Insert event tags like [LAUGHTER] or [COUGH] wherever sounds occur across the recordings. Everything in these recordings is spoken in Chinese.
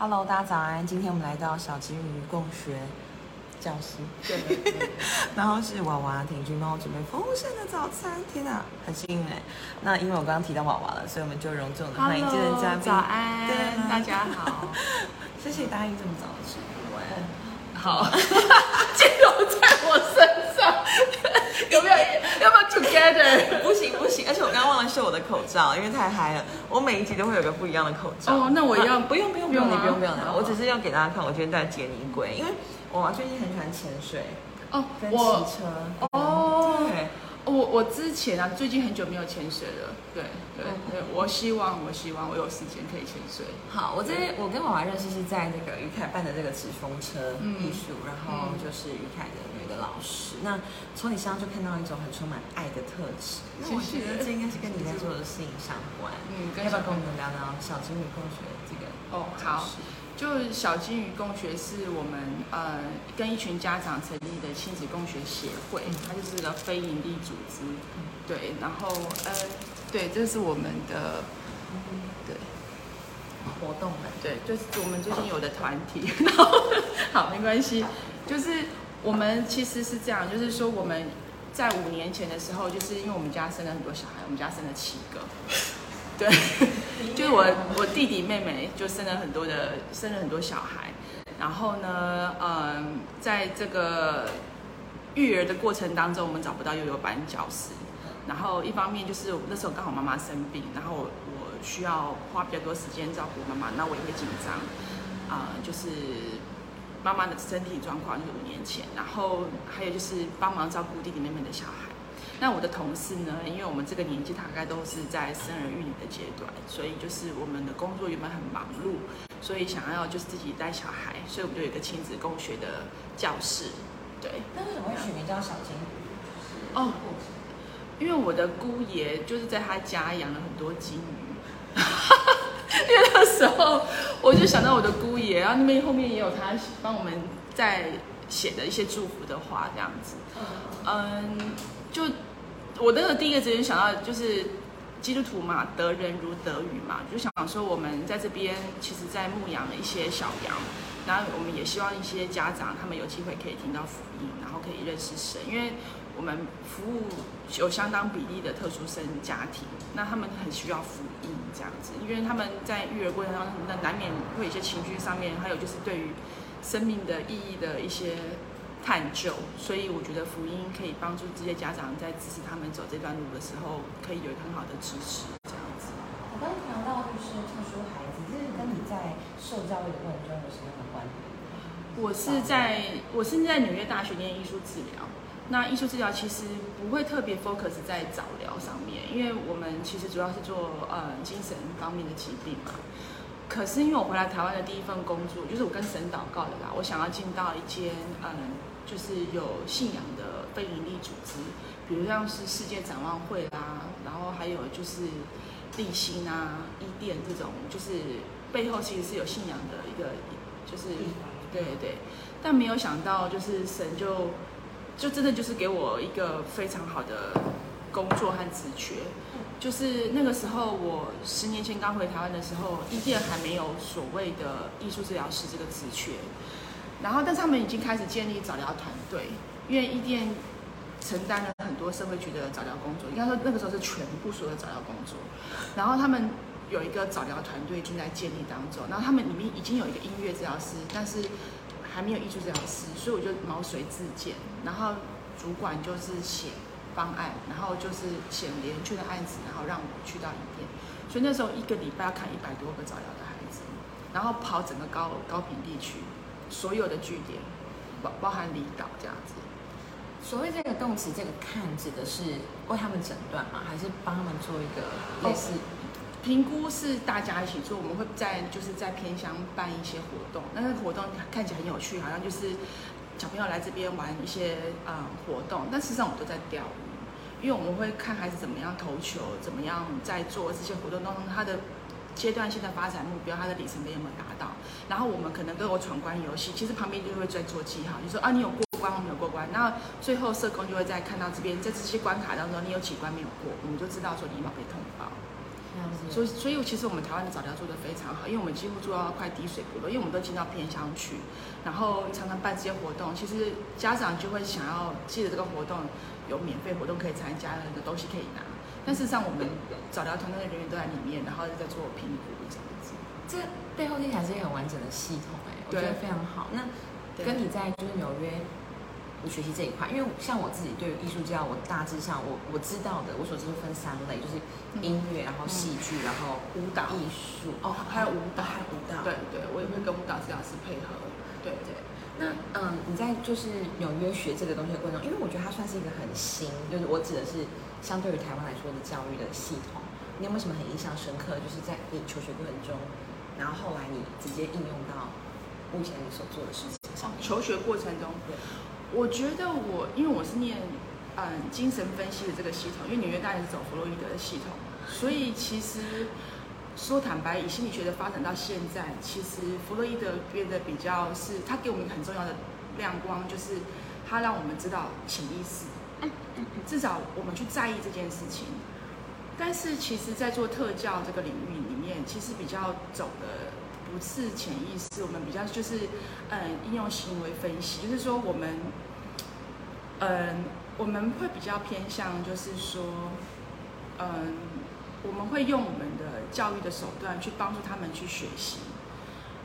Hello，大家早安！今天我们来到小金鱼共学教室，对，[LAUGHS] 然后是娃娃婷君帮我准备丰盛的早餐，天哪，很幸运哎！那因为我刚刚提到娃娃了，所以我们就隆重的欢迎今天的嘉宾。早安，大家好。谢谢答应这么早的直播哎。好，[LAUGHS] 金融在我身上，[LAUGHS] 有没有？要不？不行不行，而且我刚刚忘了秀我的口罩，因为太嗨了。我每一集都会有个不一样的口罩。哦那我要啊不用不用不用，你不用不用好我只是要给大家看我今天带杰尼龟，因为娃娃最近很喜欢潜水哦，跟骑我车。哦对。我我之前啊，最近很久没有潜水了。对对嗯对，我希望我希望我有时间可以潜水。好，我这我跟娃娃认识是在那个于凯办的这个纸风车嗯艺术，然后就是于凯的女的老师。那从你身上就看到一种很充满爱的特质。那我觉得这应该是跟你在做的事情相关。嗯要不要跟我们聊聊小金鱼共学这个？哦，好。就小金鱼共学是我们呃跟一群家长成立的亲子共学协会，它就是个非营利组织，对，然后呃对，这是我们的对。活动们。对，就是我们最近有的团体，[LAUGHS] 然后好没关系，就是我们其实是这样，就是说我们在五年前的时候，就是因为我们家生了很多小孩，我们家生了七个，对，[LAUGHS] 就是我我弟弟妹妹就生了很多的生了很多小孩，然后呢，嗯，在这个育儿的过程当中，我们找不到幼幼班教师，然后一方面就是那时候刚好妈妈生病，然后我我需要花比较多时间照顾妈妈，那我也会紧张，啊、就是妈妈的身体状况是五年前，然后还有就是帮忙照顾弟弟妹妹的小孩。那我的同事呢？因为我们这个年纪大概都是在生儿育女的阶段，所以就是我们的工作原本很忙碌，所以想要就是自己带小孩，所以我们就有一个亲子共学的教室。对，那为什么会取名叫小金鱼？哦，因为我的姑爷就是在他家养了很多金鱼，[LAUGHS] 因为那时候我就想到我的姑爷，然后那边后面也有他帮我们在写的一些祝福的话，这样子。嗯，就我那个第一个直接想到就是基督徒嘛，得人如得鱼嘛，就想说我们在这边其实在牧养一些小羊，然后我们也希望一些家长他们有机会可以听到福音，然后可以认识神，因为我们服务有相当比例的特殊生家庭，那他们很需要福音这样子，因为他们在育儿过程当中，那难免会有一些情绪上面，还有就是对于生命的意义的一些探究，所以我觉得福音可以帮助这些家长在支持他们走这段路的时候，可以有一个很好的支持，这样子。我刚才谈到就是特殊孩子，这是跟你在受教育的过程中有什么样的关联？我是在我是在纽约大学念艺术治疗。那艺术治疗其实不会特别 focus 在早疗上面，因为我们其实主要是做呃精神方面的疾病嘛。可是因为我回来台湾的第一份工作，就是我跟神祷告的啦，我想要进到一间嗯，就是有信仰的非营利组织，比如像是世界展望会啦，然后还有就是立新啊、伊甸这种，就是背后其实是有信仰的一个，就是对对，但没有想到就是神就就真的就是给我一个非常好的工作和职缺。就是那个时候，我十年前刚回台湾的时候，伊甸还没有所谓的艺术治疗师这个职缺，然后但是他们已经开始建立早疗团队，因为伊甸承担了很多社会局的早疗工作，应该说那个时候是全部所有的早疗工作，然后他们有一个早疗团队正在建立当中，然后他们里面已经有一个音乐治疗师，但是还没有艺术治疗师，所以我就毛遂自荐，然后主管就是写方案，然后就是写连圈的案子，然后让我去到影店，所以那时候一个礼拜要看一百多个早疗的孩子，然后跑整个高高平地区所有的据点，包包含离岛这样子。所谓这个动词，这个看指的是为他们诊断吗？还是帮他们做一个类似？评估是大家一起做，我们会在就是在偏乡办一些活动，那个活动看起来很有趣，好像就是小朋友来这边玩一些呃活动，但事实上我们都在钓鱼，因为我们会看孩子怎么样投球，怎么样在做这些活动当中他的阶段性的发展目标，他的里程碑有没有达到，然后我们可能都有闯关游戏，其实旁边就会在做记号，就说啊你有过关，我没有过关，那最后社工就会在看到这边在这些关卡当中你有几关没有过，我们就知道说你有没有被通报。所以所以其实我们台湾的早疗做得非常好，因为我们几乎做到快滴水不漏，因为我们都进到偏乡去，然后常常办这些活动，其实家长就会想要记得这个活动有免费活动可以参加，很多东西可以拿。但事实上，我们早疗团队的人员都在里面，然后在做评估这样子。这背后听起来是一个很完整的系统，哎，我觉得非常好。那跟你在就是纽约，你学习这一块，因为像我自己对于艺术教，我大致上我我知道的，我所知分三类，就是音乐，然后戏剧，然后舞蹈艺术，哦，还有舞蹈，还有舞蹈。对对，我也会跟舞蹈治疗师配合。那嗯，你在就是纽约学这个东西的过程中，因为我觉得它算是一个很新，就是我指的是。相对于台湾来说的教育的系统，你有没有什么很印象深刻？就是在你求学过程中，然后后来你直接应用到目前你所做的事情上。求学过程中，我觉得我因为我是念嗯精神分析的这个系统，因为纽约大学是走弗洛伊德的系统，所以其实说坦白，以心理学的发展到现在，其实弗洛伊德变得比较是，他给我们很重要的亮光，就是他让我们知道潜意识。至少我们去在意这件事情，但是其实，在做特教这个领域里面，其实比较走的不是潜意识，我们比较就是，嗯，应用行为分析，就是说我们，嗯，我们会比较偏向，就是说，嗯，我们会用我们的教育的手段去帮助他们去学习，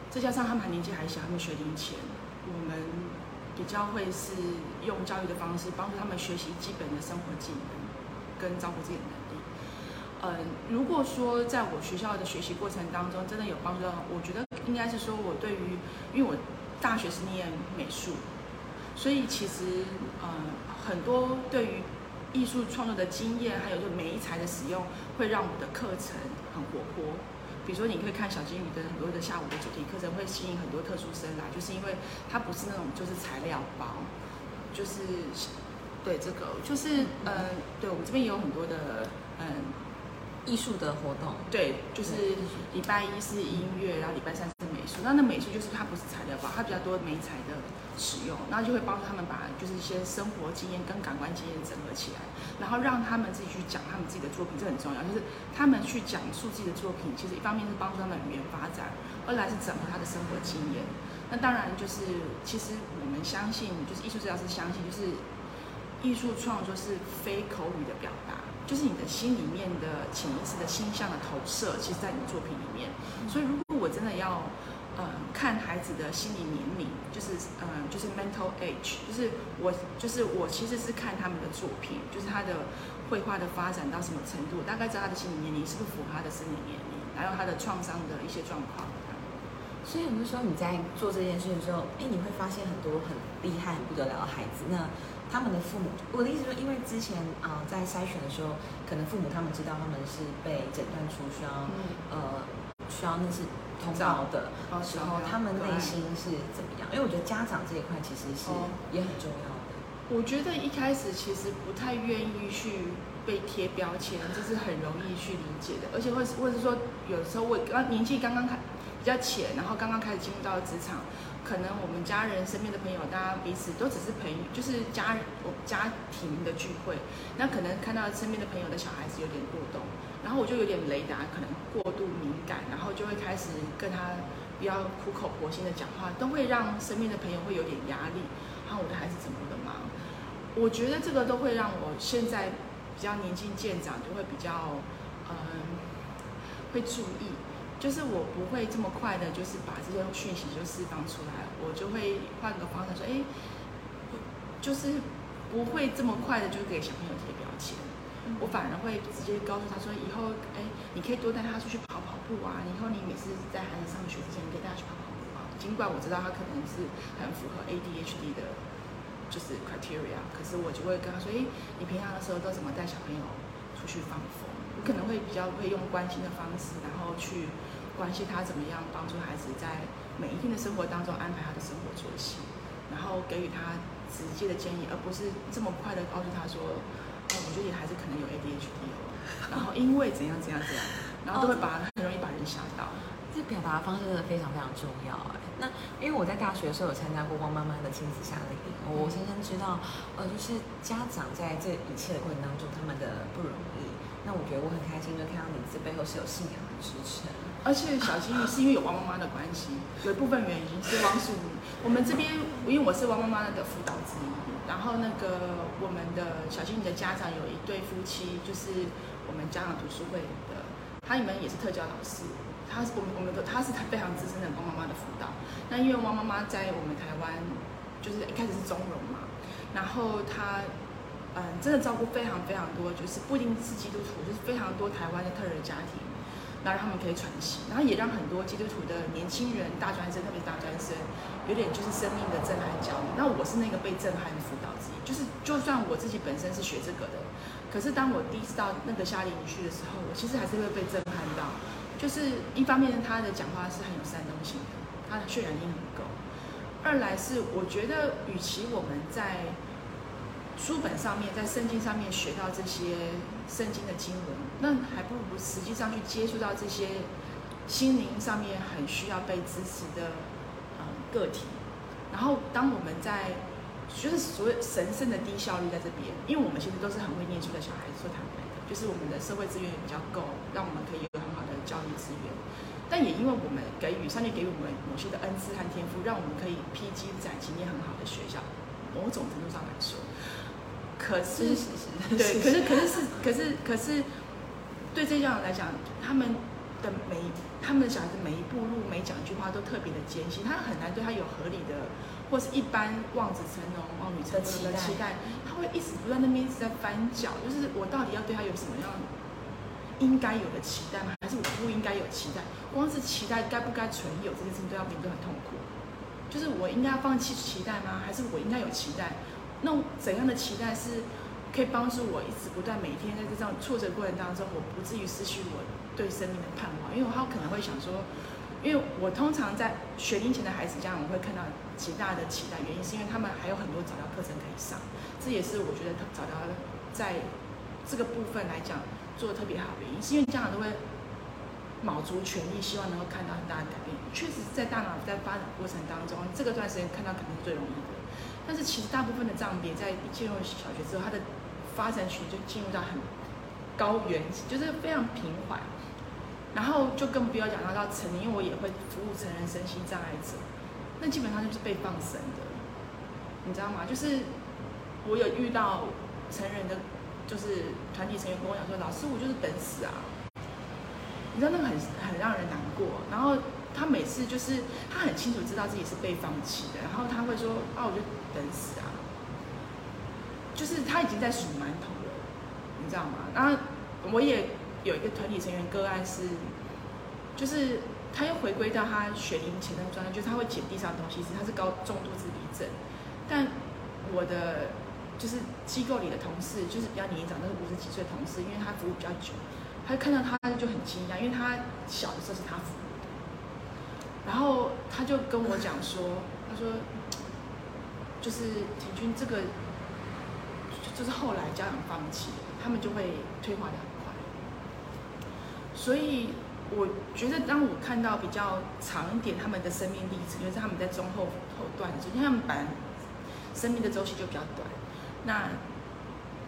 再加上他们还年纪还小，他们学龄前，我们。比较会是用教育的方式帮助他们学习基本的生活技能跟照顾自己的能力。嗯，如果说在我学校的学习过程当中真的有帮助到，我觉得应该是说我对于，因为我大学是念美术，所以其实嗯很多对于艺术创作的经验，还有就每一材的使用，会让我的课程很活泼。比如说，你可以看小金鱼的很多的下午的主题课程，会吸引很多特殊生来，就是因为它不是那种就是材料包，就是对这个就是嗯，对我们这边也有很多的嗯艺术的活动，对，就是礼拜一是音乐，然后礼拜三术。那那美术就是它不是材料包，它比较多美材的使用，那就会帮助他们把就是一些生活经验跟感官经验整合起来。然后让他们自己去讲他们自己的作品，这很重要。就是他们去讲述自己的作品，其实一方面是帮助他们语言发展，二来是整合他的生活经验。那当然就是，其实我们相信，就是艺术治疗师相信，就是艺术创作是非口语的表达，就是你的心里面的潜意识的心象的投射，其实在你的作品里面。所以如果我真的要。嗯，看孩子的心理年龄，就是嗯，就是 mental age，就是我就是我其实是看他们的作品，就是他的绘画的发展到什么程度，大概知道他的心理年龄是不是符合他的生理年龄，还有他的创伤的一些状况。所以很多时候你在做这件事的时候，哎，你会发现很多很厉害、很不得了的孩子。那他们的父母，我的意思说，因为之前啊，在筛选的时候，可能父母他们知道他们是被诊断出需要呃需要那是。通报的时候，他们内心是怎么样？因为我觉得家长这一块其实是也很重要的。我觉得一开始其实不太愿意去被贴标签，这是很容易去理解的。而且或或者是说，有时候我刚年纪刚刚开比较浅，然后刚刚开始进入到职场，可能我们家人身边的朋友，大家彼此都只是朋友，就是家我家庭的聚会，那可能看到身边的朋友的小孩子有点过动。然后我就有点雷达，可能过度敏感，然后就会开始跟他比较苦口婆心的讲话，都会让身边的朋友会有点压力。然后我的孩子怎么的嘛？我觉得这个都会让我现在比较年轻渐长，就会比较嗯会注意，就是我不会这么快的，就是把这些讯息就释放出来，我就会换个方式说，哎，就是不会这么快的就给小朋友贴标签。我反而会直接告诉他说，以后哎，你可以多带他出去跑跑步啊。以后你每次在孩子上学之前，你可以带他去跑跑步啊。尽管我知道他可能是很符合 ADHD 的，就是 criteria，可是我就会跟他说，哎，你平常的时候都怎么带小朋友出去放风？我可能会比较会用关心的方式，然后去关心他怎么样帮助孩子在每一天的生活当中安排他的生活作息，然后给予他直接的建议，而不是这么快的告诉他说。我觉得也还是可能有 ADHD 哦，然后因为怎样怎样怎样，然后都会把很容易把人吓到。这表达方式真的非常非常重要哎。那因为我在大学的时候有参加过汪妈妈的亲子夏令营，我深深知道，呃，就是家长在这一切的过程当中他们的不容易。那我觉得我很开心，就看到你这背后是有信仰的支撑。而且小金鱼是因为有汪妈妈的关系，有一部分原因是汪素女。我们这边因为我是汪妈妈的辅导之一，然后那个我们的小金鱼的家长有一对夫妻，就是我们家长读书会的，他们也是特教老师。他是我们我们的他是他非常资深的汪妈妈的辅导。那因为汪妈妈在我们台湾就是一开始是中融嘛，然后他嗯真的照顾非常非常多，就是不一定是基督徒，就是非常多台湾的特人家庭。然后他们可以喘息，然后也让很多基督徒的年轻人、大专生，特别是大专生，有点就是生命的震撼教育。那我是那个被震撼的辅导之一，就是就算我自己本身是学这个的，可是当我第一次到那个夏令营去的时候，我其实还是会被震撼到。就是一方面他的讲话是很有煽动性的，他的渲染力很够；二来是我觉得，与其我们在书本上面，在圣经上面学到这些圣经的经文，那还不如实际上去接触到这些心灵上面很需要被支持的呃个体。然后，当我们在就是所谓神圣的低效率在这边，因为我们其实都是很会念书的小孩子，说坦白的，就是我们的社会资源也比较够，让我们可以有很好的教育资源。但也因为我们给予上帝给予我们某些的恩赐和天赋，让我们可以披荆斩棘念很好的学校。某种程度上来说。可是，对，可是，可是是，可是，可是，对这样来讲，他们的每他们的小孩子每一步路，每讲一句话都特别的艰辛，他很难对他有合理的，或是一般望子成龙、望女成凤的期待，他会一直不断那边一直在翻脚，就是我到底要对他有什么样应该有的期待吗？还是我不应该有期待？光是期待该不该存有这件事情，都要面对很痛苦。就是我应该要放弃期待吗？还是我应该有期待？那怎样的期待是可以帮助我一直不断每天在这种挫折过程当中，我不至于失去我对生命的盼望？因为他可能会想说，因为我通常在学龄前的孩子家，我会看到极大的期待，原因是因为他们还有很多早教课程可以上，这也是我觉得早教在这个部分来讲做的特别好的原因，是因为家长都会卯足全力，希望能够看到很大的改变。确实，在大脑在发展过程当中，这个段时间看到肯定是最容易的。但是其实大部分的障别在进入小学之后，它的发展曲就进入到很高原，就是非常平缓。然后就更不要讲到到成年，因为我也会服务成人身心障碍者，那基本上就是被放生的，你知道吗？就是我有遇到成人的，就是团体成员跟我讲说，老师我就是等死啊，你知道那个很很让人难过，然后。他每次就是他很清楚知道自己是被放弃的，然后他会说：“啊，我就等死啊！”就是他已经在数馒头了，你知道吗？然后我也有一个团体成员个案是，就是他又回归到他学龄前的状态，就是他会捡地上的东西，是他是高重度自闭症。但我的就是机构里的同事，就是比较年长，都是五十几岁同事，因为他服务比较久，他就看到他就很惊讶，因为他小的时候是他服务。然后他就跟我讲说，他说，就是田军这个，就是后来家长放弃，他们就会退化的。所以我觉得，当我看到比较长一点他们的生命历程，因为他们在中后后段，因为他们本来生命的周期就比较短，那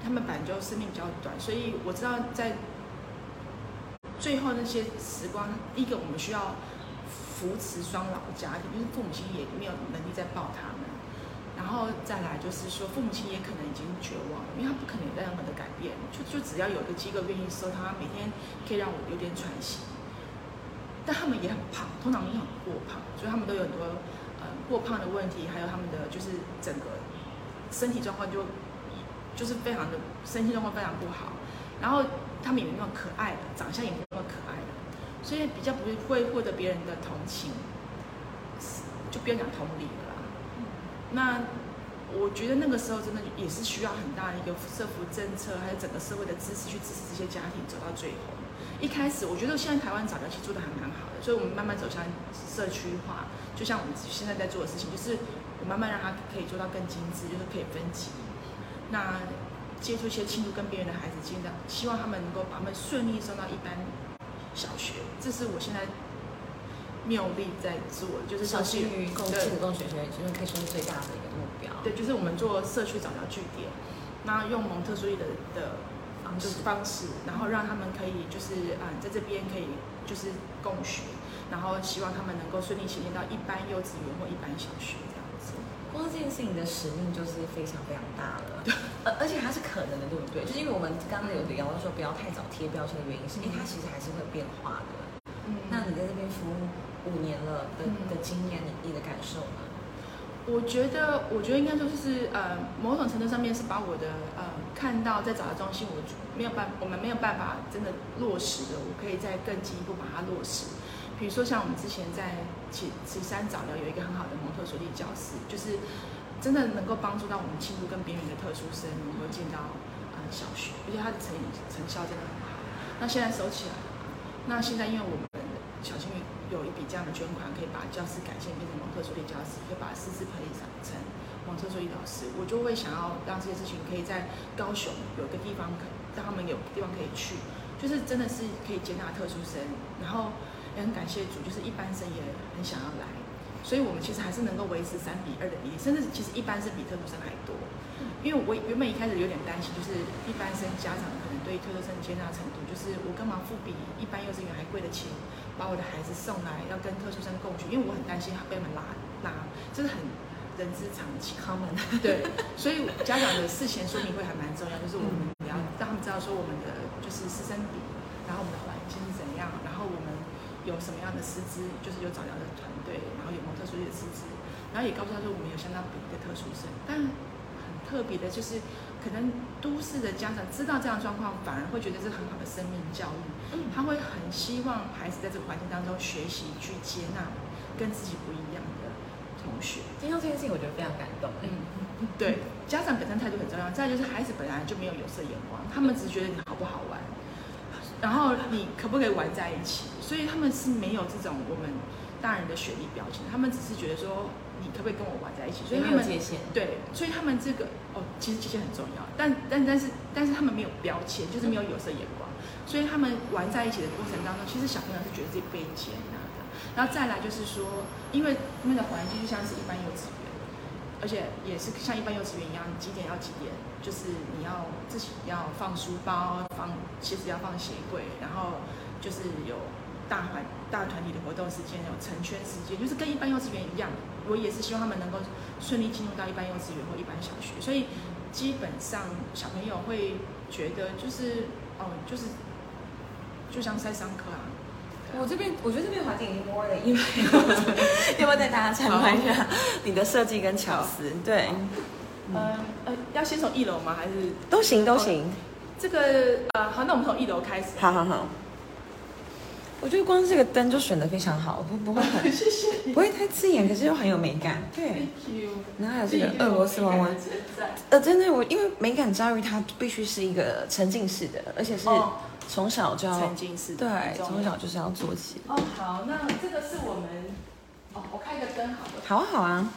他们本来就生命比较短，所以我知道在最后那些时光，一个我们需要。扶持双老家庭，就是父母亲也没有能力再抱他们，然后再来就是说，父母亲也可能已经绝望了，因为他不可能有任何的改变，就就只要有一个机构愿意收他，每天可以让我有点喘息。但他们也很胖，通常也很过胖，所以他们都有很多呃过胖的问题，还有他们的就是整个身体状况就就是非常的身体状况非常不好，然后他们也没有那么可爱的，长相也没有那么可爱的。所以比较不会获得别人的同情，就不要讲同理了。那我觉得那个时候真的也是需要很大的一个社福政策，还有整个社会的支持去支持这些家庭走到最后。一开始我觉得现在台湾早教其实做的还蛮好的，所以我们慢慢走向社区化，就像我们现在在做的事情，就是我慢慢让他可以做到更精致，就是可以分级。那接触一些亲族跟边缘的孩子，尽量希望他们能够把他们顺利送到一般。小学，这是我现在妙力在做，就是小区与共亲子共学学，就是可以说是最大的一个目标。对，就是我们做社区早教据点，那用蒙特梭利的的式，方式，然后让他们可以就是嗯在这边可以就是共学，然后希望他们能够顺利衔接到一般幼稚园或一般小学这样子。光这件事情的使命就是非常非常大了，而而且它是可能的，对不对？就是因为我们刚刚有聊到说不要太早贴标签的原因，是因为它其实还是会变化的。嗯那你在这边服务五年了的嗯的经验，你你的感受呢？我觉得，我觉得应该说就是呃，某种程度上面是把我的呃看到在早教中心，我没有办，我们没有办法真的落实的，我可以再更进一步把它落实。比如说像我们之前在岐岐山早疗有一个很好的蒙特梭利教室，就是真的能够帮助到我们进入跟边缘的特殊生能够进到呃小学，而且它的成成效真的很好。那现在收起来了，那现在因为我们小幸运有一笔这样的捐款，可以把教室改建变成蒙特梭利教室，可以把师资培养成蒙特梭利老师，我就会想要让这些事情可以在高雄有个地方可让他们有地方可以去，就是真的是可以接纳特殊生，然后也很感谢主，就是一般生也很想要来，所以我们其实还是能够维持三比二的比例，甚至其实一般生比特殊生还多。因为我原本一开始有点担心，就是一般生家长可能对特殊生接纳程度，就是我干嘛付比一般幼稚园还贵的钱，把我的孩子送来要跟特殊生共学，因为我很担心他被他们拉拉，这是很人之常情。common，对，[LAUGHS] 所以家长的事前说明会还蛮重要，就是我们也要让他们知道说我们的就是师生比，然后我们的环境是怎样，然后我们有什么样的师资，就是有早疗的团队，然后有蒙特梭利的师资，然后也告诉他说我们有相当比例的特殊生，但很特别的就是，可能都市的家长知道这样的状况，反而会觉得是很好的生命教育，嗯他会很希望孩子在这个环境当中学习去接纳跟自己不一样的同学。听到这件事情，我觉得非常感动。嗯，嗯，[LAUGHS] 对，家长本身态度很重要。再就是孩子本来就没有有色眼光，他们只是觉得你好不好玩，然后你可不可以玩在一起，所以他们是没有这种我们大人的学历标签，他们只是觉得说你可不可以跟我玩在一起，所以没他们界限。对，所以他们这个哦，其实界限很重要，但但但是但是他们没有标签，就是没有有色眼光，所以他们玩在一起的过程当中，其实小朋友是觉得自己被接纳的。然后再来就是说，因为那个环境就像是一般幼稚园，而且也是像一般幼稚园一样，你几点要几点，就是你要自己要放书包，放其实要放鞋柜，然后就是有大团大团体的活动时间，有成圈时间，就是跟一般幼稚园一样。我也是希望他们能够顺利进入到一般幼稚园或一般小学，所以基本上小朋友会觉得就是哦，就是就像在上课啊。我这边我觉得这边环境已经 more 了，因为要不要带大家参观一下你的设计跟巧思？对，嗯呃，要先从一楼吗？还是都行都行。这个呃，好，那我们从一楼开始。好好好。我觉得光这个灯就选的非常好，不不会很 [LAUGHS] 谢谢不会太刺眼，可是又很有美感。对。然后还有这个俄罗斯娃娃。呃，真的，我因为美感教育它必须是一个沉浸式的，而且是哦从小就要沉浸式的对，从小就是要做起。哦，好，那这个是我们哦，我开个灯好了。好啊好啊，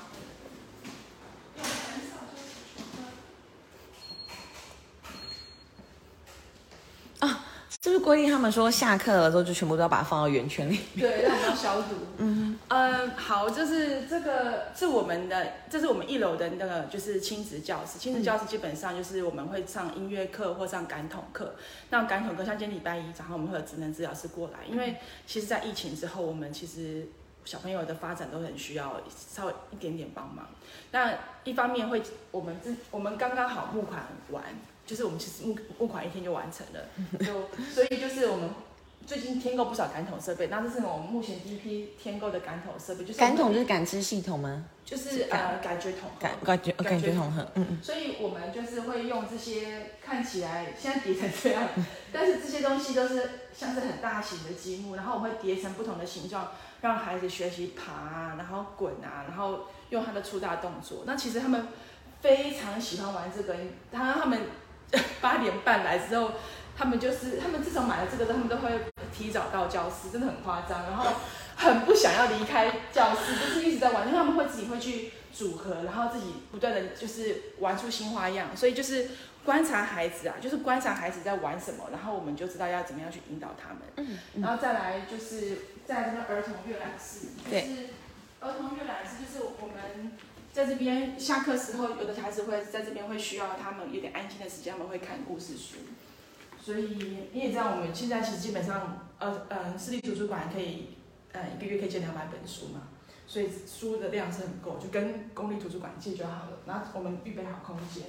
是不是规定他们说下课了之后就全部都要把它放到圆圈里？对，让我们要消毒。嗯，嗯，好，就是这个是我们的，这是我们一楼的那个就是亲子教室。亲子教室基本上就是我们会上音乐课或上感统课。那感统课像今天礼拜一早上我们会有职能治疗师过来，因为其实在疫情之后，我们其实小朋友的发展都很需要稍微一点点帮忙。那一方面会，我们这我们刚刚好募款完，就是我们其实募募款一天就完成了，就所以就是我们最近添购不少感统设备，那这是我们目前第一批添购的感统设备，就是感统就是感知系统吗？就是呃感觉统合感感觉感觉统合，嗯嗯。所以我们就是会用这些看起来现在叠成这样，[LAUGHS] 但是这些东西都是像是很大型的积木，然后我们会叠成不同的形状，让孩子学习爬啊，然后滚啊，然后用他的粗大动作。那其实他们非常喜欢玩这个，他他们 [LAUGHS] 八点半来之后，他们就是他们自从买了这个之后，他们都会提早到教室，真的很夸张，然后很不想要离开教室，就是一直在玩，因为他们会自己会去组合，然后自己不断的就是玩出新花样，所以就是观察孩子啊，就是观察孩子在玩什么，然后我们就知道要怎么样去引导他们。嗯然后再来就是在这个儿童阅览室，就对是儿童阅览室就是我们在这边下课时候，有的孩子会在这边会需要他们有点安静的时间，他们会看故事书。所以你也知道，我们现在其实基本上，呃呃，私立图书馆可以，呃，一个月可以借两百本书嘛，所以书的量是很够，就跟公立图书馆借就好了。然后我们预备好空间。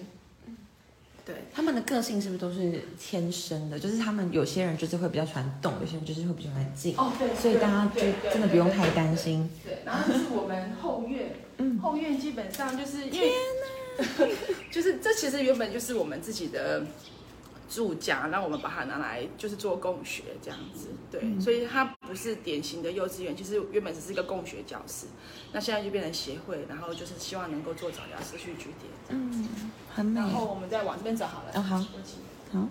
对，他们的个性是不是都是天生的？就是他们有些人就是会比较喜欢动，有些人就是会比较喜欢静。哦，对，所以大家就对对真的不用太担心。对，然后就是我们后院，嗯，后院基本上就是因为，[LAUGHS] 就是这其实原本就是我们自己的住家，那我们把它拿来就是做共学这样子，对，嗯。所以它不是典型的幼稚园，其实原本只是一个共学教室，那现在就变成协会，然后就是希望能够做早教社区据点，嗯，很美。然。后我们再往这边走好了，哦好好，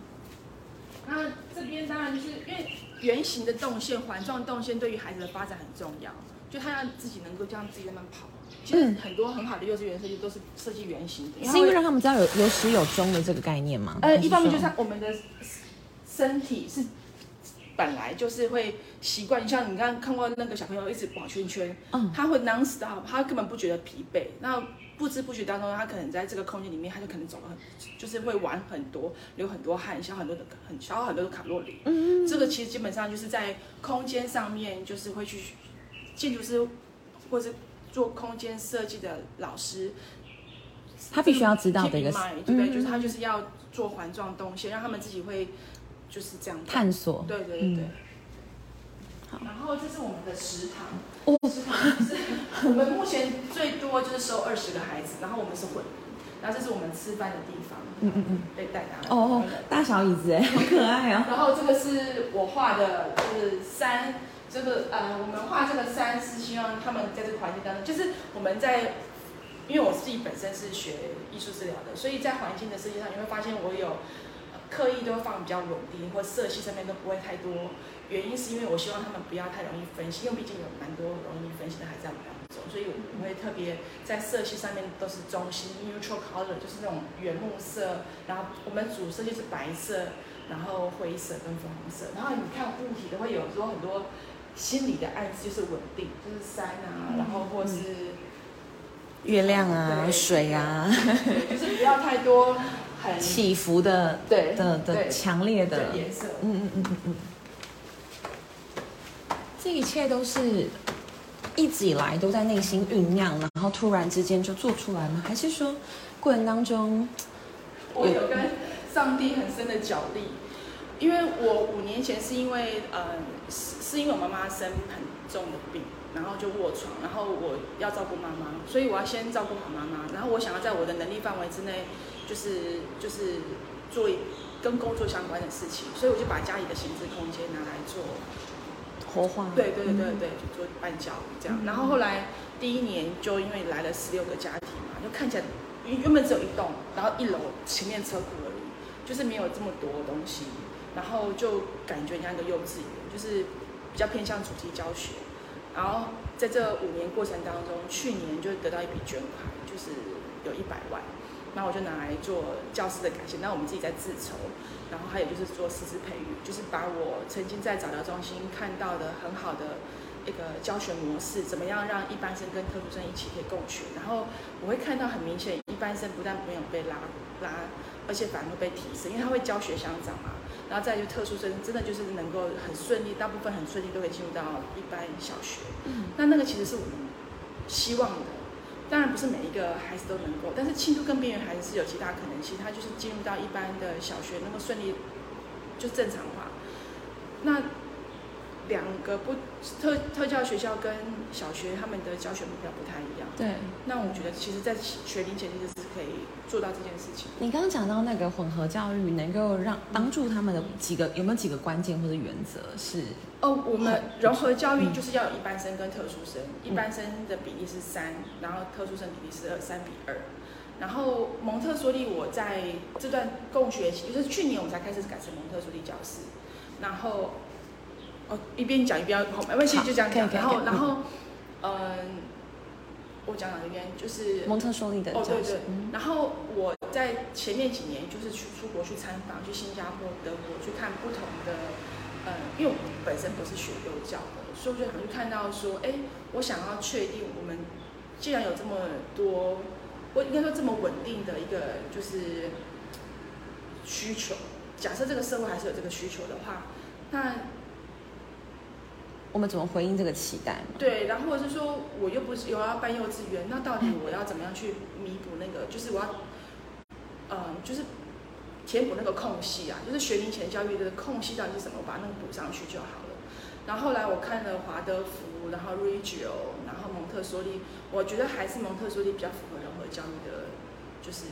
那这边当然就是因为圆形的动线、环状动线对于孩子的发展很重要，就他要自己能够这样自己慢慢跑。其实很多很好的幼稚园设计都是设计圆形的，是因为让他们知道有有始有终的这个概念吗？呃，一方面就说是我们的身体是本来就是会习惯，像你刚刚看过那个小朋友一直跑圈圈，嗯他会 non stop，他根本不觉得疲惫。那不知不觉当中，他可能在这个空间里面，他就可能走了很，就是会玩很多，流很多汗，消很多的很消耗很多的卡路里。嗯，这个其实基本上就是在空间上面，就是会去建筑师或是做空间设计的老师，他必须要知道的一个对不对？嗯就是他就是要做环状动线，让他们自己会就是这样探索。对对对对。嗯然后这是我们的食堂，哦食堂就是我们目前最多就是收二十个孩子，然后我们是混龄，然后这是我们吃饭的地方，嗯嗯嗯。被带大哦，大小椅子哎，好可爱啊。[LAUGHS] 然后这个是我画的，就是山，这个呃，我们画这个山是希望他们在这个环境当中，就是我们在，因为我自己本身是学艺术治疗的，所以在环境的设计上，你会发现我有刻意都放比较稳定，或色系上面都不会太多。原因是因为我希望他们不要太容易分析，因为毕竟有蛮多容易分析的孩子在我们当中，所以我会特别在色系上面都是中性 neutral color，就是那种原木色，然后我们主色就是白色，然后灰色跟粉红色，然后你看物体都会有时候很多心理的暗示，就是稳定，就是山啊，然后或是月亮啊，水啊，就是不要太多很起伏的对的的强烈的的，颜色。嗯嗯嗯嗯嗯。这一切都是一直以来都在内心酝酿，然后突然之间就做出来吗？还是说过程当中，我有跟上帝很深的角力，因为我五年前是因为呃是是因为我妈妈生很重的病，然后就卧床，然后我要照顾妈妈，所以我要先照顾好妈妈，然后我想要在我的能力范围之内，就是就是做跟工作相关的事情，所以我就把家里的闲置空间拿来做活化？对对对对嗯对，就做半教这样。然后后来第一年就因为来了十六个家庭嘛，就看起来原原本只有一栋，然后一楼前面车库而已，就是没有这么多东西，然后就感觉像一个幼稚园，就是比较偏向主题教学。然后在这五年过程当中，去年就得到一笔捐款，就是有一百万。那我就拿来做教师的改善，那我们自己在自筹，然后还有就是做师资培育，就是把我曾经在早教中心看到的很好的一个教学模式，怎么样让一般生跟特殊生一起可以共学。然后我会看到很明显，一般生不但没有被拉拉，而且反而会被提升，因为他会教学相长嘛。然后再就特殊生，真的就是能够很顺利，大部分很顺利都可以进入到一般小学。嗯那那个其实是我们希望的。当然不是每一个孩子都能够，但是轻度跟边缘孩子是有极大可能性，他就是进入到一般的小学能够顺利就正常化。那两个不特特教学校跟小学他们的教学目标不太一样。对。那我觉得其实，在学龄前其实是可以做到这件事情。你刚刚讲到那个混合教育，能够让帮助他们的几个有没有几个关键或者原则是？哦，我们融合教育嗯就是要有一般生跟特殊生，一般生的比例是三，然后特殊生比例是二，三比二。然后蒙特梭利，我在这段共学期，就是去年我才开始改成蒙特梭利教室。然后，哦，一边讲一边要，好，没关系，就这样讲。然后，然后，嗯，我讲哪一边？就是蒙特梭利的哦，对对。嗯然后我在前面几年就是去出国去参访，去新加坡、德国去看不同的，呃，因为我们本身不是学幼教的，所以我就想去看到说，哎，我想要确定我们既然有这么多，我应该说这么稳定的一个就是需求，假设这个社会还是有这个需求的话，那我们怎么回应这个期待？对，然后或者是说我又不是有要办幼稚园，那到底我要怎么样去弥补那个？就是我要，嗯，就是填补那个空隙啊，就是学龄前教育的空隙到底是什么？我把那个补上去就好了。然后后来我看了华德福，然后 Reggio，然后蒙特梭利，我觉得还是蒙特梭利比较符合融合教育的，就是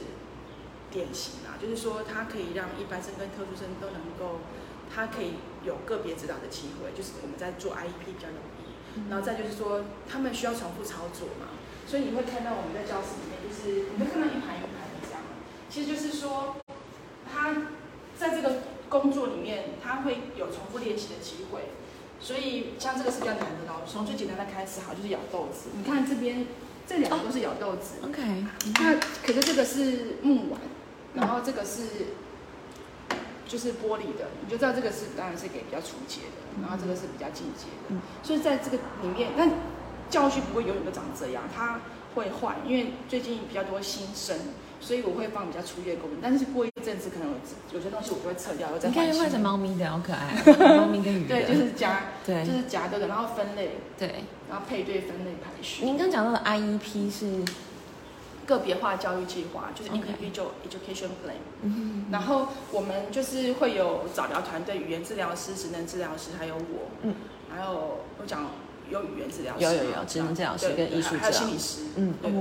典型啊，就是说它可以让一般生跟特殊生都能够。他可以有个别指导的机会，就是我们在做 IEP 比较容易，然后再就是说他们需要重复操作嘛，所以你会看到我们在教室里面，就是你会看到一排一排的这样，其实就是说他在这个工作里面他会有重复练习的机会，所以像这个是比较难的，从最简单的开始好，就是咬豆子，你看这边这两个都是咬豆子，OK，那可是这个是木碗，然后这个是。就是玻璃的，你就知道这个是当然是给比较初阶的，然后这个是比较进阶的。所以在这个里面，那教具不会永远都长这样，它会换，因为最近比较多新生，所以我会放比较初阶功能。但是过一阵子，可能有有些东西我就会撤掉，再换。你可以换成猫咪的，好可爱。[LAUGHS] 猫咪跟鱼。对，就是夹，对，就是夹的，然后分类，对，然后配对分类排序。您刚讲到的 IEP 是。个别化教育计划就是 individual education plan，然后我们就是会有早疗团队、语言治疗师、职能治疗师，还有我，嗯，还有我讲有语言治疗师，有有有职能治疗师跟艺术治疗，还有心理师，嗯，对对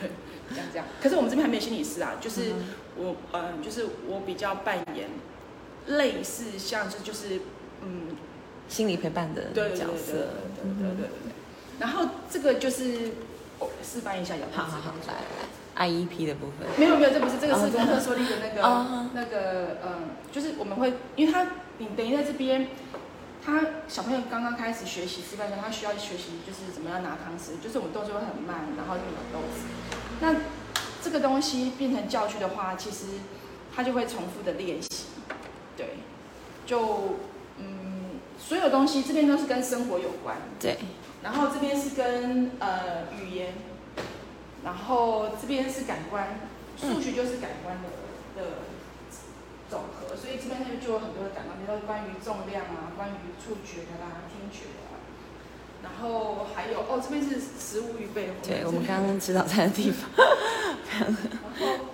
对，这样这样。可是我们这边还没有心理师啊，就是我嗯，就是我比较扮演类似像是就是嗯。心理陪伴的角色，对对对对对。然后这个就是。示范一下，有好好好，来来，IEP 的部分。没有没有，这不是，这个是蒙特梭利的那个那个嗯，就是我们会，因为他你等于在这边，他小朋友刚刚开始学习示范的，他需要学习就是怎么样拿汤匙，就是我们动作会很慢，然后用豆子。那这个东西变成教具的话，其实他就会重复的练习，对，就嗯，所有东西这边都是跟生活有关，对。然后这边是跟呃语言，然后这边是感官，数学就是感官的的总和，所以这边就就有很多的感官，比如说关于重量啊，关于触觉的啦、听觉的，然后还有哦，这边是食物预备。对，我们刚刚吃早餐的地方。[LAUGHS] 然后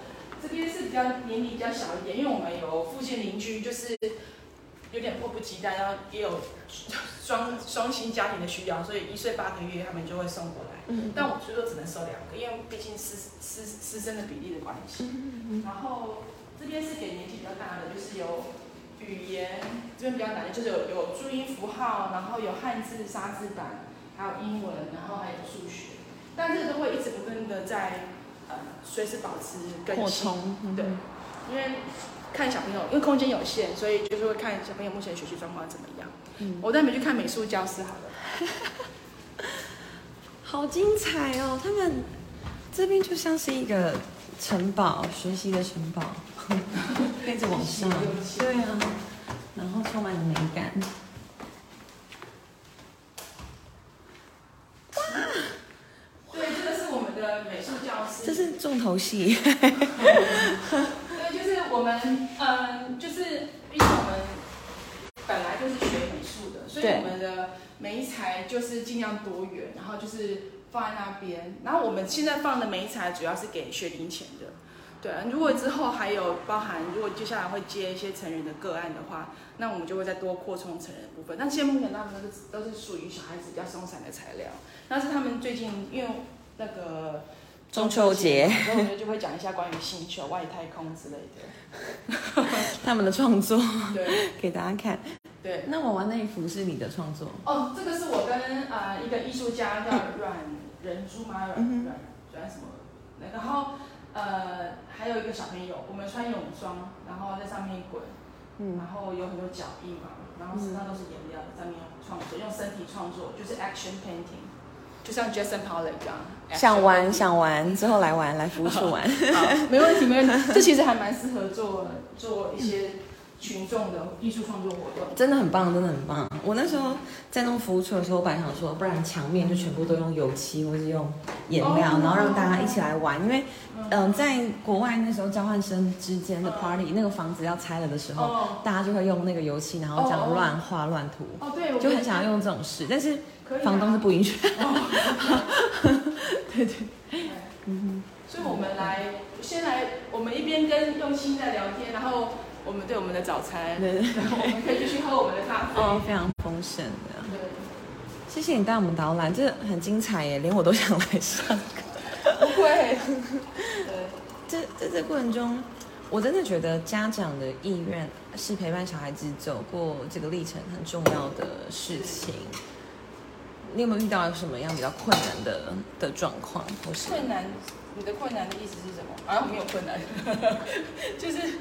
这边是比较年龄比较小一点，因为我们有附近邻居，就是。有点迫不及待，然后也有双双薪家庭的需要，所以一岁八个月他们就会送过来。嗯，但我最多只能收两个，因为毕竟师师师生的比例的关系。嗯然后这边是给年纪比较大的，就是有语言这边比较难，就是有有注音符号，然后有汉字沙字版，还有英文，然后还有数学。但这个都会一直不断的在呃随时保持更新。对，因为。看小朋友，因为空间有限，所以就是会看小朋友目前学习状况怎么样。嗯，我带你们去看美术教室好了。[LAUGHS] 好精彩哦！他们这边就像是一个城堡，学习的城堡，[LAUGHS] 一直往上。对啊，然后充满了美感。哇！对，这个是我们的美术教室。这是重头戏。[LAUGHS] 嗯，就是毕竟我们本来就是学美术的，所以我们的美材就是尽量多元，然后就是放在那边。然后我们现在放的美材主要是给学龄前的，对。如果之后还有包含，如果接下来会接一些成人的个案的话，那我们就会再多扩充成人部分。但现在目前他们都是都是属于小孩子比较松散的材料，但是他们最近因为那个。中秋节，然后我们就会讲一下关于星球、外太空之类的，[LAUGHS] 他们的创作，对，给大家看。对，那我玩那一幅是你的创作？哦，这个是我跟啊一个艺术家叫阮仁珠吗？阮阮阮什么？然后呃还有一个小朋友，我们穿泳装，然后在上面滚，嗯，然后有很多脚印嘛，然后身上都是颜料，在上面创作，用身体创作，就是 action painting。就像 Jason Pollock 这样，想玩想玩之后来玩来服务处玩，[LAUGHS] 好，没问题没问题。这其实还蛮适合做做一些群众的艺术创作活动。真的很棒，真的很棒。我那时候在弄服务处的时候，我本来想说，不然墙面就全部都用油漆或是用颜料，哦然后让大家一起来玩。因为，嗯、在国外那时候交换生之间的 party，那个房子要拆了的时候，哦大家就会用那个油漆，然后这样乱画乱涂，哦，对，我就很想要用这种事，但是可以啊房东是不允许。[LAUGHS] 对对，嗯所以我们来先来，我们一边跟用心在聊天，然后我们对我们的早餐，对对然后我们可以继续喝我们的咖啡。哦，非常丰盛的。对，谢谢你带我们导览，这很精彩耶，连我都想来上课。不会。对，这在这过程中，我真的觉得家长的意愿是陪伴小孩子走过这个历程很重要的事情。你有没有遇到什么样比较困难的的状况，或是困难，你的困难的意思是什么？啊，没有困难，[LAUGHS] 就是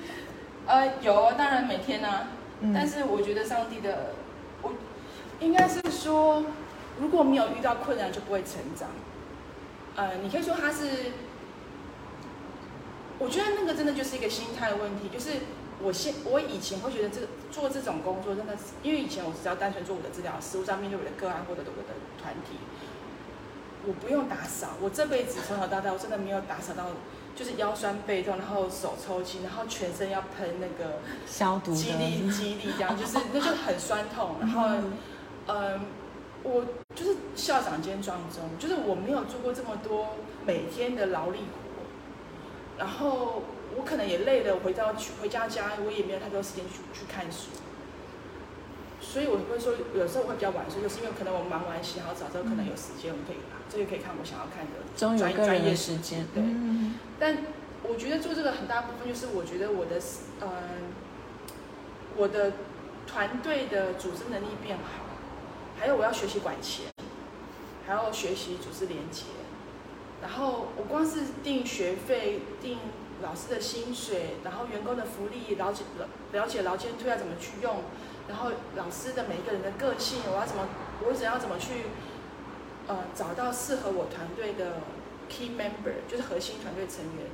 呃有啊，当然每天啊，嗯但是我觉得上帝的，我应该是说，如果没有遇到困难，就不会成长。呃，你可以说他是，我觉得那个真的就是一个心态的问题，就是我现我以前会觉得这个做这种工作真的是，因为以前我只要单纯做我的治疗师，我只要面对我的个案或者我的团体，我不用打扫，我这辈子从小到大我真的没有打扫到，就是腰酸背痛，然后手抽筋，然后全身要喷那个消毒激励的？激励这样，就是那就很酸痛，然后嗯，我就是校长兼撞钟，就是我没有做过这么多每天的劳力活，然后我可能也累了，回到去回家家，我也没有太多时间去去看书，所以我会说有时候我会比较晚睡，就是因为可能我忙完洗好澡之后，可能有时间，我们可以啊，这个可以看我想要看的专专业时间，对。嗯。但我觉得做这个很大部分就是，我觉得我的嗯、我的团队的组织能力变好，还有我要学习管钱，还要学习组织连接。然后我光是定学费、定老师的薪水，然后员工的福利，了解了了解劳健退要怎么去用，然后老师的每一个人的个性，我要怎么，我只要怎么去呃找到适合我团队的 key member，就是核心团队成员。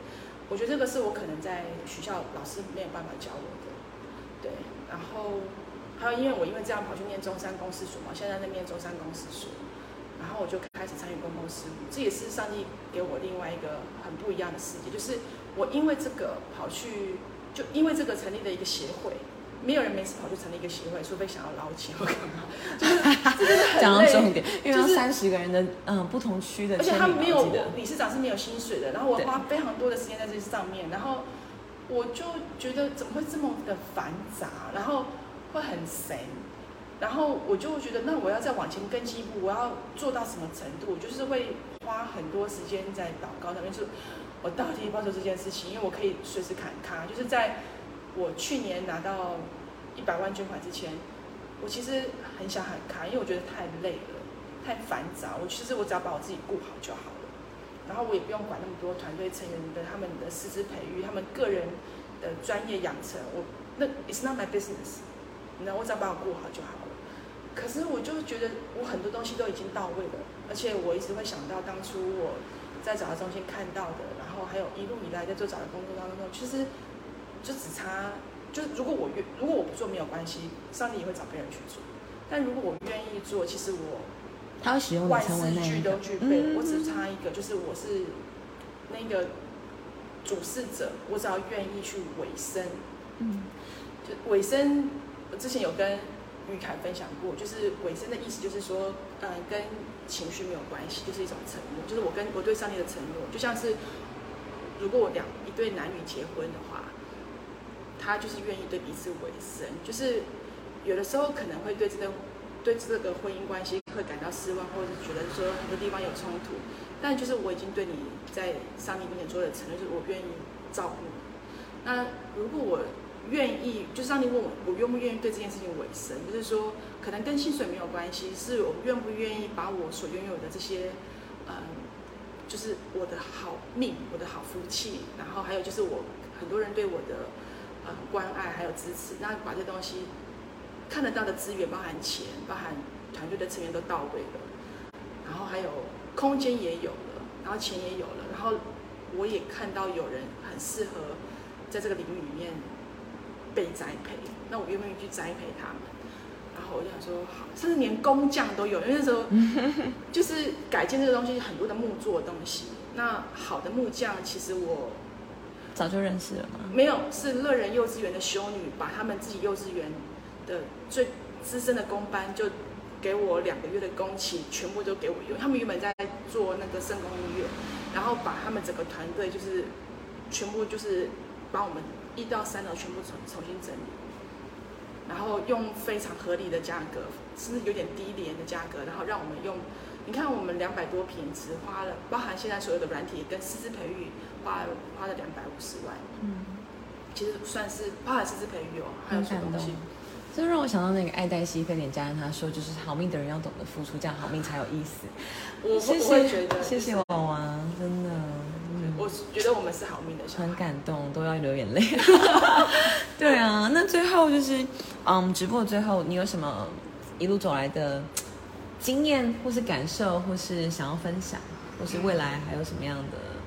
我觉得这个是我可能在学校老师没有办法教我的，对。然后还有因为我因为这样跑去念中山公司所嘛，现在在念中山公司所，然后我就开始参与公共事务，这也是上帝给我另外一个很不一样的世界，就是我因为这个跑去，就因为这个成立了一个协会。没有人没事跑去成立一个协会，除非想要捞钱或干嘛，[LAUGHS] 就是这真的很累。讲到重点，因为三十个人的嗯不同区的而且他没有我理事长是没有薪水的，然后我花非常多的时间在这上面，然后我就觉得怎么会这么的繁杂，然后会很神，然后我就觉得那我要再往前更进一步，我要做到什么程度？就是会花很多时间在祷告上面，就是我到底要做这件事情？因为我可以随时砍卡，就是在我去年拿到一百万捐款之前，我其实很想喊卡，因为我觉得太累了。太繁杂，我其实我只要把我自己顾好就好了，然后我也不用管那么多团队成员的他们的师资培育，他们个人的专业养成，我那 it's not my business，你知道，我只要把我顾好就好。可是我就觉得我很多东西都已经到位了，而且我一直会想到当初我在早教中心看到的，然后还有一路以来在做找的工作当中，其实就只差，就是如果我愿，如果我不做没有关系，上帝也会找别人去做。但如果我愿意做，其实我他会使用你万事俱都具备，嗯我只差一个，就是我是那个主事者，我只要愿意去委身，嗯就委身。我之前有跟玉凯分享过，就是委身的意思，就是说，呃，跟情绪没有关系，就是一种承诺，就是我跟我对上帝的承诺，就像是如果我两一对男女结婚的话，他就是愿意对彼此委身，就是有的时候可能会对这个对这个婚姻关系会感到失望，或者是觉得说很多地方有冲突，但就是我已经对你在上帝面前做的承诺，就是我愿意照顾你。那如果我愿意，就上帝问我，我愿不愿意对这件事情委身，就是说可能跟薪水没有关系，是我愿不愿意把我所拥有的这些，嗯，就是我的好命，我的好福气，然后还有就是我很多人对我的呃关爱还有支持，那把这东西看得到的资源，包含钱，包含团队的成员都到位了，然后还有空间也有了，然后钱也有了，然后我也看到有人很适合在这个领域里面被栽培，那我愿不愿意去栽培他们？然后我就想说好，甚至连工匠都有，因为那时候 [LAUGHS] 就是改建这个东西很多的木做的东西。那好的木匠，其实我早就认识了吗？没有，是乐人幼稚园的修女把他们自己幼稚园的最资深的工班就给我两个月的工期，全部都给我用。他们原本在做那个圣公医院，然后把他们整个团队就是全部就是帮我们一到三楼全部重重新整理，然后用非常合理的价格，甚至有点低廉的价格，然后让我们用。你看，我们两百多平，只花了包含现在所有的软体跟师资培育，花了花了两百五十万。嗯，其实算是包含师资培育哦，还有什么东西？这让我想到那个爱黛西非典家人他说，就是好命的人要懂得付出，这样好命才有意思。我我会觉得，谢谢娃娃，真的。我觉得我们是好命的，很感动，都要流眼泪。[LAUGHS] 对啊，那最后就是，嗯，直播最后你有什么一路走来的？经验或是感受，或是想要分享，或是未来还有什么样的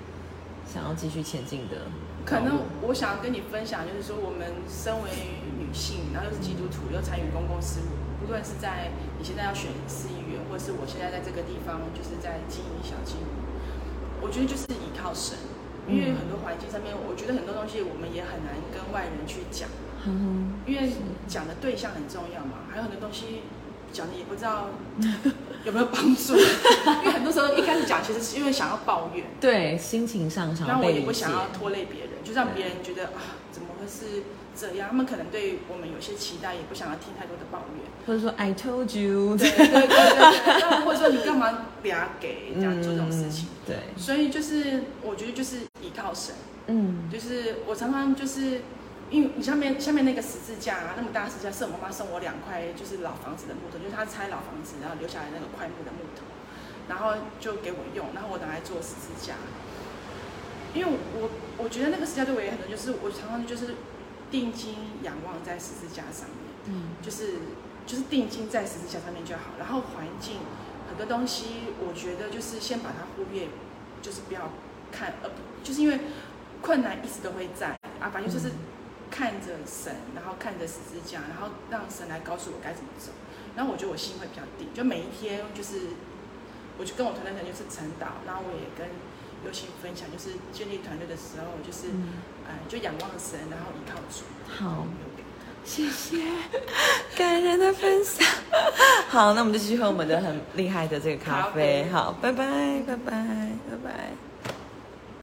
想要继续前进的？可能我想要跟你分享，就是说我们身为女性，然后又是基督徒，又参与公共事务，不论是在你现在要选市议员，或者是我现在在这个地方就是在经营小金屋，我觉得就是依靠神，因为很多环境上面，我觉得很多东西我们也很难跟外人去讲，因为讲的对象很重要嘛，还有很多东西。讲的也不知道 [LAUGHS] 有没有帮助，因为很多时候一开始讲，其实是因为想要抱怨，对心情上想，然后我也不想要拖累别人，就让别人觉得啊，怎么会是这样？他们可能对我们有些期待，也不想要听太多的抱怨，或者说 I told you，对对对对，或者说你干嘛不要给这样做这种事情？对，所以就是我觉得就是依靠神，嗯，就是我常常就是。因为你下面下面那个十字架啊，那么大十字架是我妈妈送我两块，就是老房子的木头，就是她拆老房子然后留下来那个块木的木头，然后就给我用，然后我拿来做十字架。因为我我觉得那个十字架对我也很多，就是我常常就是定睛仰望在十字架上面，嗯，就是就是定睛在十字架上面就好。然后环境很多东西，我觉得就是先把它忽略，就是不要看，呃，就是因为困难一直都会在啊，反正就是。看着神，然后看着十字架，然后让神来告诉我该怎么走。然后我觉得我心会比较定，就每一天就是，我就跟我团队人就是晨祷，然后我也跟尤心分享，就是建立团队的时候，就是，哎，就仰望神，然后依靠主。好，谢谢，感人的分享。好，那我们就继续喝我们的很厉害的这个咖啡。好，拜拜，拜拜，拜拜。